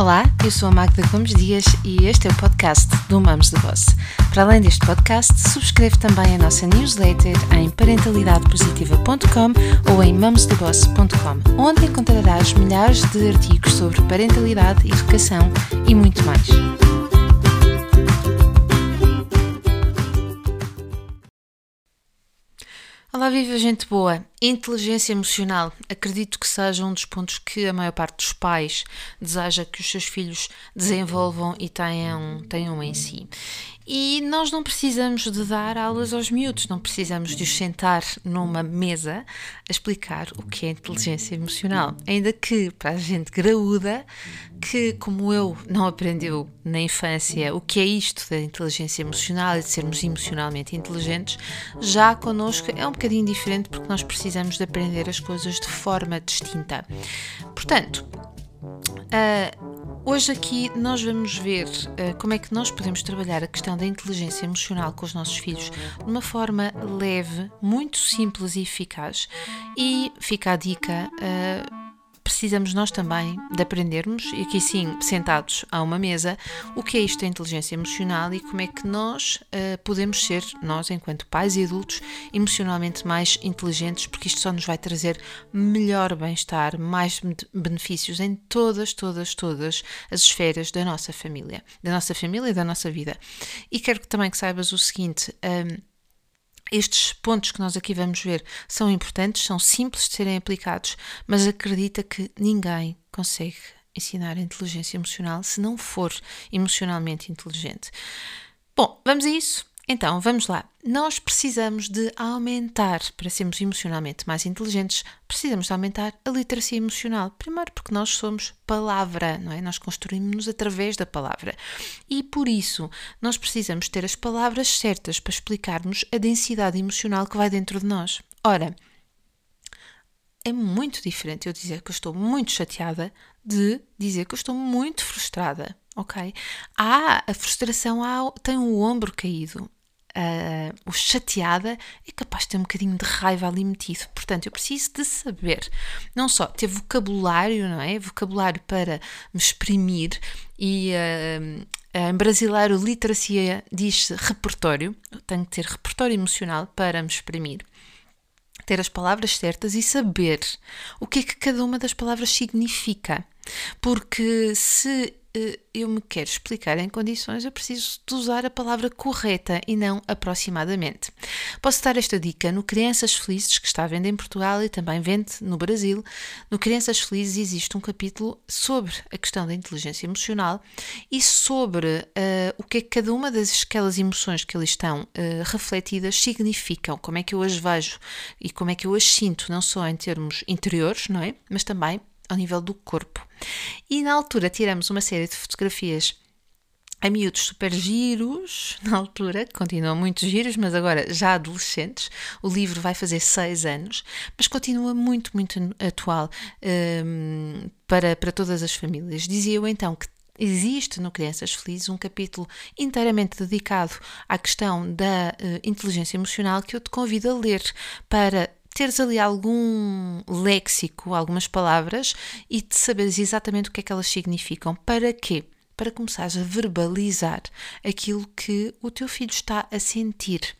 Olá, eu sou a Magda Gomes Dias e este é o podcast do Mamos de Boss. Para além deste podcast, subscreve também a nossa newsletter em parentalidadepositiva.com ou em mamosdeboss.com, onde encontrarás milhares de artigos sobre parentalidade, educação e muito mais. Olá, viva gente boa! Inteligência emocional. Acredito que seja um dos pontos que a maior parte dos pais deseja que os seus filhos desenvolvam e tenham, tenham em si. E nós não precisamos de dar aulas aos miúdos, não precisamos de os sentar numa mesa a explicar o que é inteligência emocional. Ainda que para a gente graúda, que como eu não aprendeu na infância o que é isto da inteligência emocional e de sermos emocionalmente inteligentes, já connosco é um bocadinho diferente porque nós precisamos de aprender as coisas de forma distinta. Portanto, uh, Hoje aqui nós vamos ver uh, como é que nós podemos trabalhar a questão da inteligência emocional com os nossos filhos de uma forma leve, muito simples e eficaz. E fica a dica. Uh, precisamos nós também de aprendermos, e aqui sim, sentados a uma mesa, o que é isto da inteligência emocional e como é que nós uh, podemos ser, nós enquanto pais e adultos, emocionalmente mais inteligentes, porque isto só nos vai trazer melhor bem-estar, mais benefícios em todas, todas, todas as esferas da nossa família, da nossa família e da nossa vida. E quero também que saibas o seguinte. Um, estes pontos que nós aqui vamos ver são importantes, são simples de serem aplicados, mas acredita que ninguém consegue ensinar a inteligência emocional se não for emocionalmente inteligente. Bom, vamos a isso? Então, vamos lá. Nós precisamos de aumentar, para sermos emocionalmente mais inteligentes, precisamos de aumentar a literacia emocional. Primeiro, porque nós somos palavra, não é? Nós construímos-nos através da palavra. E por isso, nós precisamos ter as palavras certas para explicarmos a densidade emocional que vai dentro de nós. Ora, é muito diferente eu dizer que eu estou muito chateada de dizer que eu estou muito frustrada, ok? Ah, a frustração ah, tem o ombro caído uh, o chateada, é capaz de ter um bocadinho de raiva ali metido. Portanto, eu preciso de saber, não só ter vocabulário, não é? Vocabulário para me exprimir e uh, em brasileiro, literacia diz-se repertório. Eu tenho que ter repertório emocional para me exprimir ter as palavras certas e saber o que é que cada uma das palavras significa. Porque se eu me quero explicar em condições, eu preciso de usar a palavra correta e não aproximadamente. Posso dar esta dica no Crianças Felizes, que está à venda em Portugal e também vende no Brasil. No Crianças Felizes existe um capítulo sobre a questão da inteligência emocional e sobre uh, o que é que cada uma das aquelas emoções que ali estão uh, refletidas significam, como é que eu as vejo e como é que eu as sinto, não só em termos interiores, não é? Mas também ao nível do corpo. E na altura tiramos uma série de fotografias a miúdos super giros, na altura, continuam muito giros, mas agora já adolescentes. O livro vai fazer seis anos, mas continua muito, muito atual um, para, para todas as famílias. Dizia eu então que Existe no Crianças Felizes um capítulo inteiramente dedicado à questão da uh, inteligência emocional que eu te convido a ler para teres ali algum léxico, algumas palavras e de saberes exatamente o que é que elas significam. Para quê? Para começares a verbalizar aquilo que o teu filho está a sentir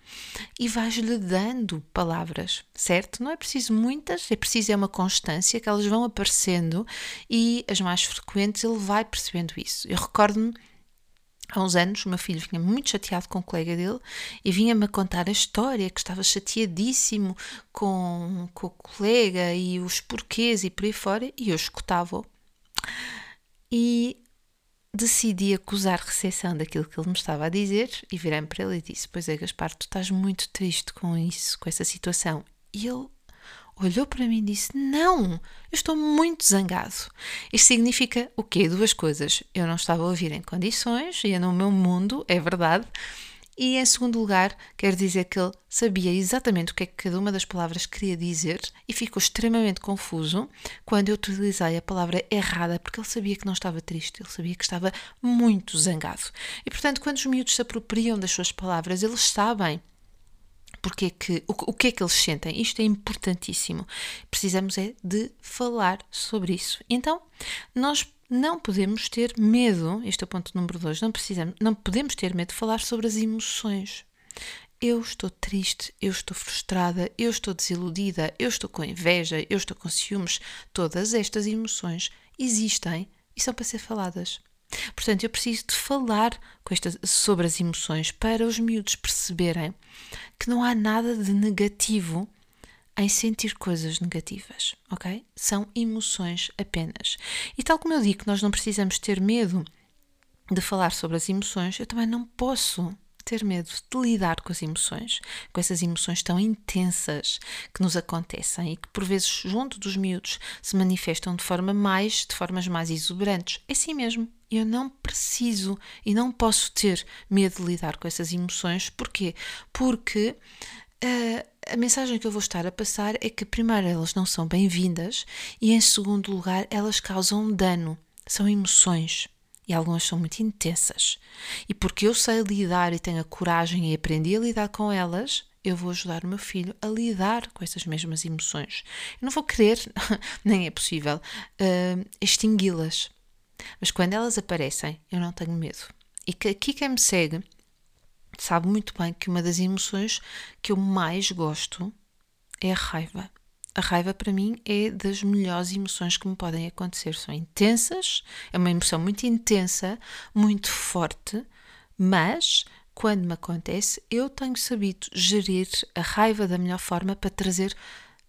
e vais-lhe dando palavras, certo? Não é preciso muitas, é preciso é uma constância que elas vão aparecendo e as mais frequentes ele vai percebendo isso. Eu recordo-me Há uns anos, o meu filho vinha muito chateado com o colega dele e vinha-me contar a história, que estava chateadíssimo com, com o colega e os porquês e por aí fora, e eu escutava-o. E decidi acusar recepção daquilo que ele me estava a dizer e virei-me para ele e disse: Pois é, Gaspar, tu estás muito triste com isso, com essa situação. E ele olhou para mim e disse: Não, eu estou muito zangado. Isto significa o quê? Duas coisas. Eu não estava a ouvir em condições, ia no meu mundo, é verdade. E em segundo lugar, quer dizer que ele sabia exatamente o que é que cada uma das palavras queria dizer e ficou extremamente confuso quando eu utilizei a palavra errada, porque ele sabia que não estava triste, ele sabia que estava muito zangado. E portanto, quando os miúdos se apropriam das suas palavras, eles sabem porque é que, o, o que é que eles sentem. Isto é importantíssimo. Precisamos é de falar sobre isso. Então, nós não podemos ter medo, este é o ponto número dois, não, precisamos, não podemos ter medo de falar sobre as emoções. Eu estou triste, eu estou frustrada, eu estou desiludida, eu estou com inveja, eu estou com ciúmes. Todas estas emoções existem e são para ser faladas. Portanto, eu preciso de falar esta, sobre as emoções para os miúdos perceberem que não há nada de negativo em sentir coisas negativas, ok? São emoções apenas. E tal como eu digo que nós não precisamos ter medo de falar sobre as emoções, eu também não posso ter medo de lidar com as emoções, com essas emoções tão intensas que nos acontecem e que por vezes junto dos miúdos se manifestam de forma mais, de formas mais exuberantes. É assim mesmo. Eu não preciso e não posso ter medo de lidar com essas emoções. Porquê? Porque uh, a mensagem que eu vou estar a passar é que, primeiro, elas não são bem-vindas e, em segundo lugar, elas causam dano. São emoções e algumas são muito intensas. E porque eu sei lidar e tenho a coragem e aprendi a lidar com elas, eu vou ajudar o meu filho a lidar com essas mesmas emoções. Eu não vou querer, nem é possível, uh, extingui-las. Mas quando elas aparecem, eu não tenho medo. E que aqui quem me segue sabe muito bem que uma das emoções que eu mais gosto é a raiva. A raiva para mim é das melhores emoções que me podem acontecer. São intensas, é uma emoção muito intensa, muito forte, mas quando me acontece, eu tenho sabido gerir a raiva da melhor forma para trazer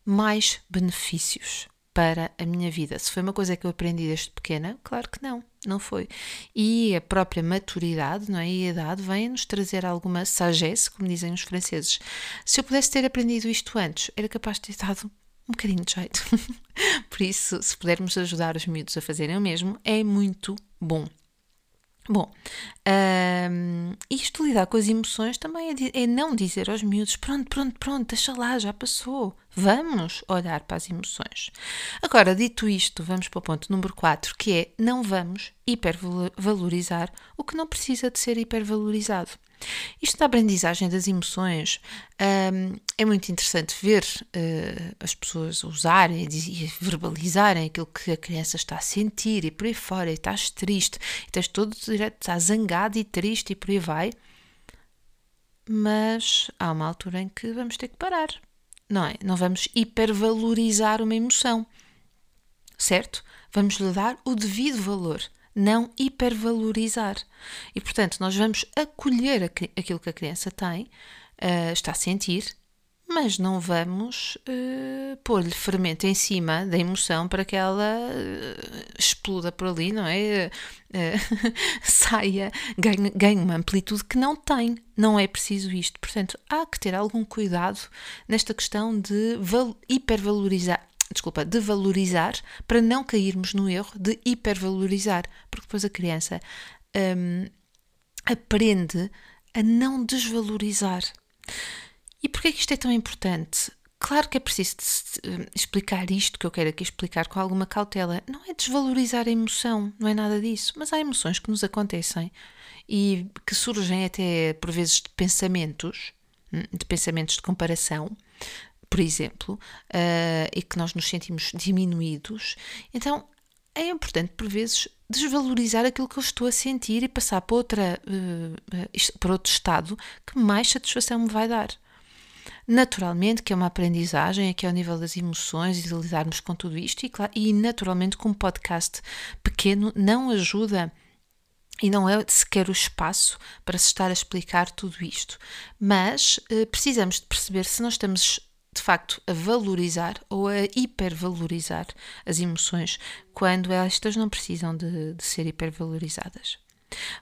mais benefícios para a minha vida. Se foi uma coisa que eu aprendi desde pequena, claro que não, não foi. E a própria maturidade, não é? E a idade vem nos trazer alguma sagesse, como dizem os franceses. Se eu pudesse ter aprendido isto antes, era capaz de ter dado um bocadinho de jeito. Por isso, se pudermos ajudar os miúdos a fazerem o mesmo, é muito bom. Bom, um, isto lidar com as emoções também é, é, não dizer aos miúdos: pronto, pronto, pronto, deixa lá, já passou. Vamos olhar para as emoções. Agora, dito isto, vamos para o ponto número 4, que é não vamos hipervalorizar o que não precisa de ser hipervalorizado. Isto da aprendizagem das emoções um, é muito interessante ver uh, as pessoas usarem e verbalizarem aquilo que a criança está a sentir e por aí fora, e estás triste, e estás todo direto, estás zangado e triste e por aí vai. Mas há uma altura em que vamos ter que parar, não é? Não vamos hipervalorizar uma emoção, certo? Vamos lhe dar o devido valor não hipervalorizar. E, portanto, nós vamos acolher aquilo que a criança tem, uh, está a sentir, mas não vamos uh, pôr-lhe fermento em cima da emoção para que ela uh, exploda por ali, não é? Uh, saia, ganhe, ganhe uma amplitude que não tem. Não é preciso isto. Portanto, há que ter algum cuidado nesta questão de hipervalorizar desculpa, de valorizar para não cairmos no erro de hipervalorizar, porque depois a criança um, aprende a não desvalorizar. E porquê que isto é tão importante? Claro que é preciso hum, explicar isto que eu quero aqui explicar com alguma cautela. Não é desvalorizar a emoção, não é nada disso, mas há emoções que nos acontecem e que surgem até por vezes de pensamentos, hum, de pensamentos de comparação, por exemplo, uh, e que nós nos sentimos diminuídos, então é importante, por vezes, desvalorizar aquilo que eu estou a sentir e passar para, outra, uh, para outro estado que mais satisfação me vai dar. Naturalmente que é uma aprendizagem aqui ao nível das emoções e de lidarmos com tudo isto, e, claro, e naturalmente que um podcast pequeno não ajuda e não é sequer o espaço para se estar a explicar tudo isto. Mas uh, precisamos de perceber se nós estamos de facto a valorizar ou a hipervalorizar as emoções quando estas não precisam de, de ser hipervalorizadas.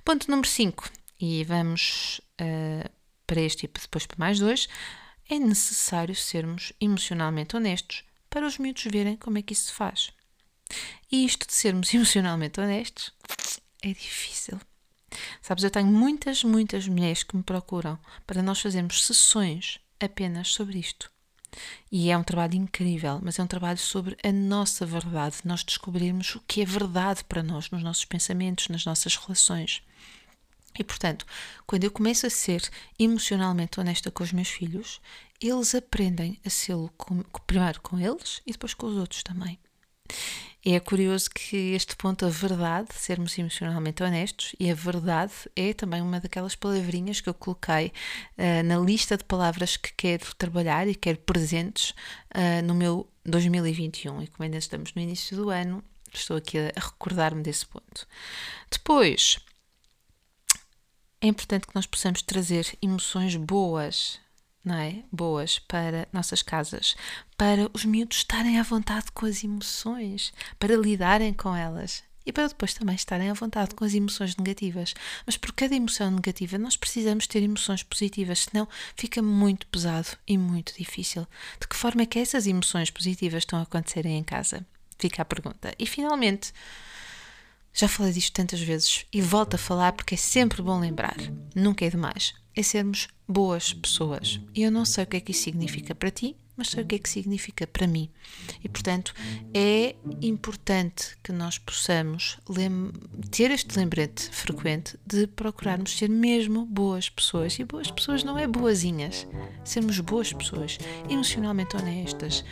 Ponto número 5, e vamos uh, para este e depois para mais dois, é necessário sermos emocionalmente honestos para os miúdos verem como é que isso se faz. E isto de sermos emocionalmente honestos é difícil. Sabes, eu tenho muitas, muitas mulheres que me procuram para nós fazermos sessões apenas sobre isto. E é um trabalho incrível, mas é um trabalho sobre a nossa verdade, nós descobrirmos o que é verdade para nós, nos nossos pensamentos, nas nossas relações. E portanto, quando eu começo a ser emocionalmente honesta com os meus filhos, eles aprendem a ser primeiro com eles e depois com os outros também. É curioso que este ponto, a verdade, sermos emocionalmente honestos, e a verdade é também uma daquelas palavrinhas que eu coloquei uh, na lista de palavras que quero trabalhar e quero presentes uh, no meu 2021. E como ainda estamos no início do ano, estou aqui a, recordar-me desse ponto. Depois, é importante que nós possamos trazer emoções boas não é? Boas para nossas casas, para os miúdos estarem à vontade com as emoções, para lidarem com elas e para depois também estarem à vontade com as emoções negativas. Mas por cada emoção negativa nós precisamos ter emoções positivas, senão fica muito pesado e muito difícil. De que forma é que essas emoções positivas estão a acontecerem em casa? Fica a pergunta. E finalmente, já falei disto tantas vezes e volto a falar porque é sempre bom lembrar. Nunca é demais é sermos boas pessoas. E eu não sei o que é que isso significa para ti, mas sei o que é que significa para mim. E, portanto, é importante que nós possamos ter este lembrete frequente de procurarmos ser mesmo boas pessoas. E boas pessoas não é boazinhas. Sermos boas pessoas, emocionalmente honestas,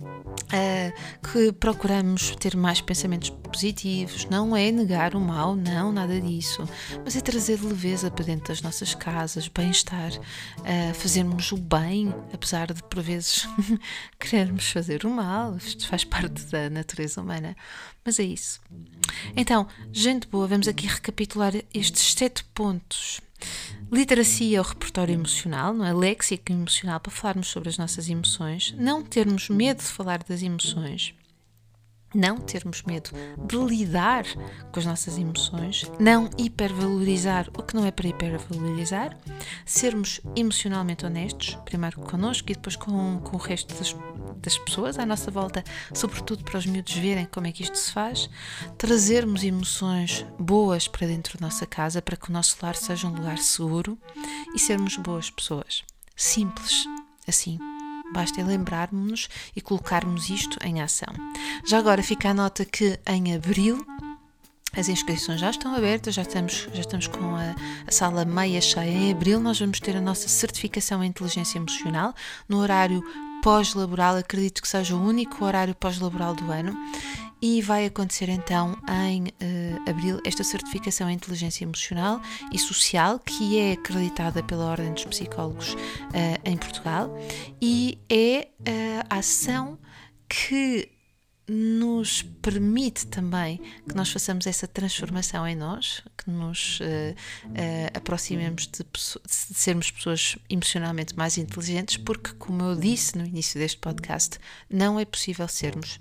Uh, que procuramos ter mais pensamentos positivos, não é negar o mal, não, nada disso, mas é trazer leveza para dentro das nossas casas, bem-estar, uh, fazermos o bem, apesar de por vezes querermos fazer o mal, isto faz parte da natureza humana, mas é isso. Então, gente boa, vamos aqui recapitular estes sete pontos Literacia é o repertório emocional, não é? Léxico emocional para falarmos sobre as nossas emoções, não termos medo de falar das emoções, não termos medo de lidar com as nossas emoções, não hipervalorizar o que não é para hipervalorizar, sermos emocionalmente honestos, primeiro connosco e depois com, com o resto das, das pessoas à nossa volta, sobretudo para os miúdos verem como é que isto se faz, trazermos emoções boas para dentro da nossa casa para que o nosso lar seja um lugar seguro e sermos boas pessoas. Simples, assim. Basta lembrarmos-nos e colocarmos isto em ação. Já agora fica a nota que em abril as inscrições já estão abertas, já estamos, já estamos com a, a, sala meia cheia. Em abril nós vamos ter a nossa certificação em inteligência emocional no horário pós-laboral, acredito que seja o único horário pós-laboral do ano e vai acontecer então em uh, abril esta certificação em inteligência emocional e social que é acreditada pela Ordem dos Psicólogos uh, em Portugal. E é uh, a ação que nos permite também que nós façamos essa transformação em nós, que nos uh, uh, aproximemos de, de, sermos pessoas emocionalmente mais inteligentes, porque, como eu disse no início deste podcast, não é possível sermos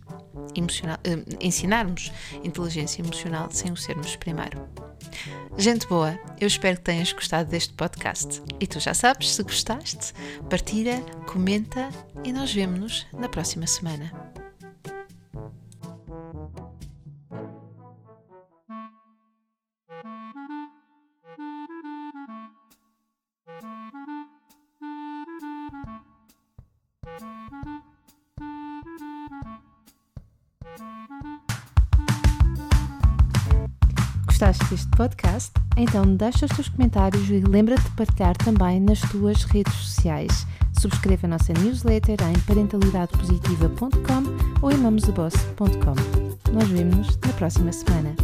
emocional, uh, ensinarmos inteligência emocional sem o sermos primeiro. Gente boa, eu espero que tenhas gostado deste podcast. E tu já sabes, se gostaste, partilha, comenta e nós vemo-nos na próxima semana. Gostaste deste podcast? Então deixa os teus comentários e lembra-te de partilhar também nas tuas redes sociais. Subscreva a nossa newsletter em parentalidadepositiva.com ou em mamosdaboss.com. Nós vemos-nos na próxima semana.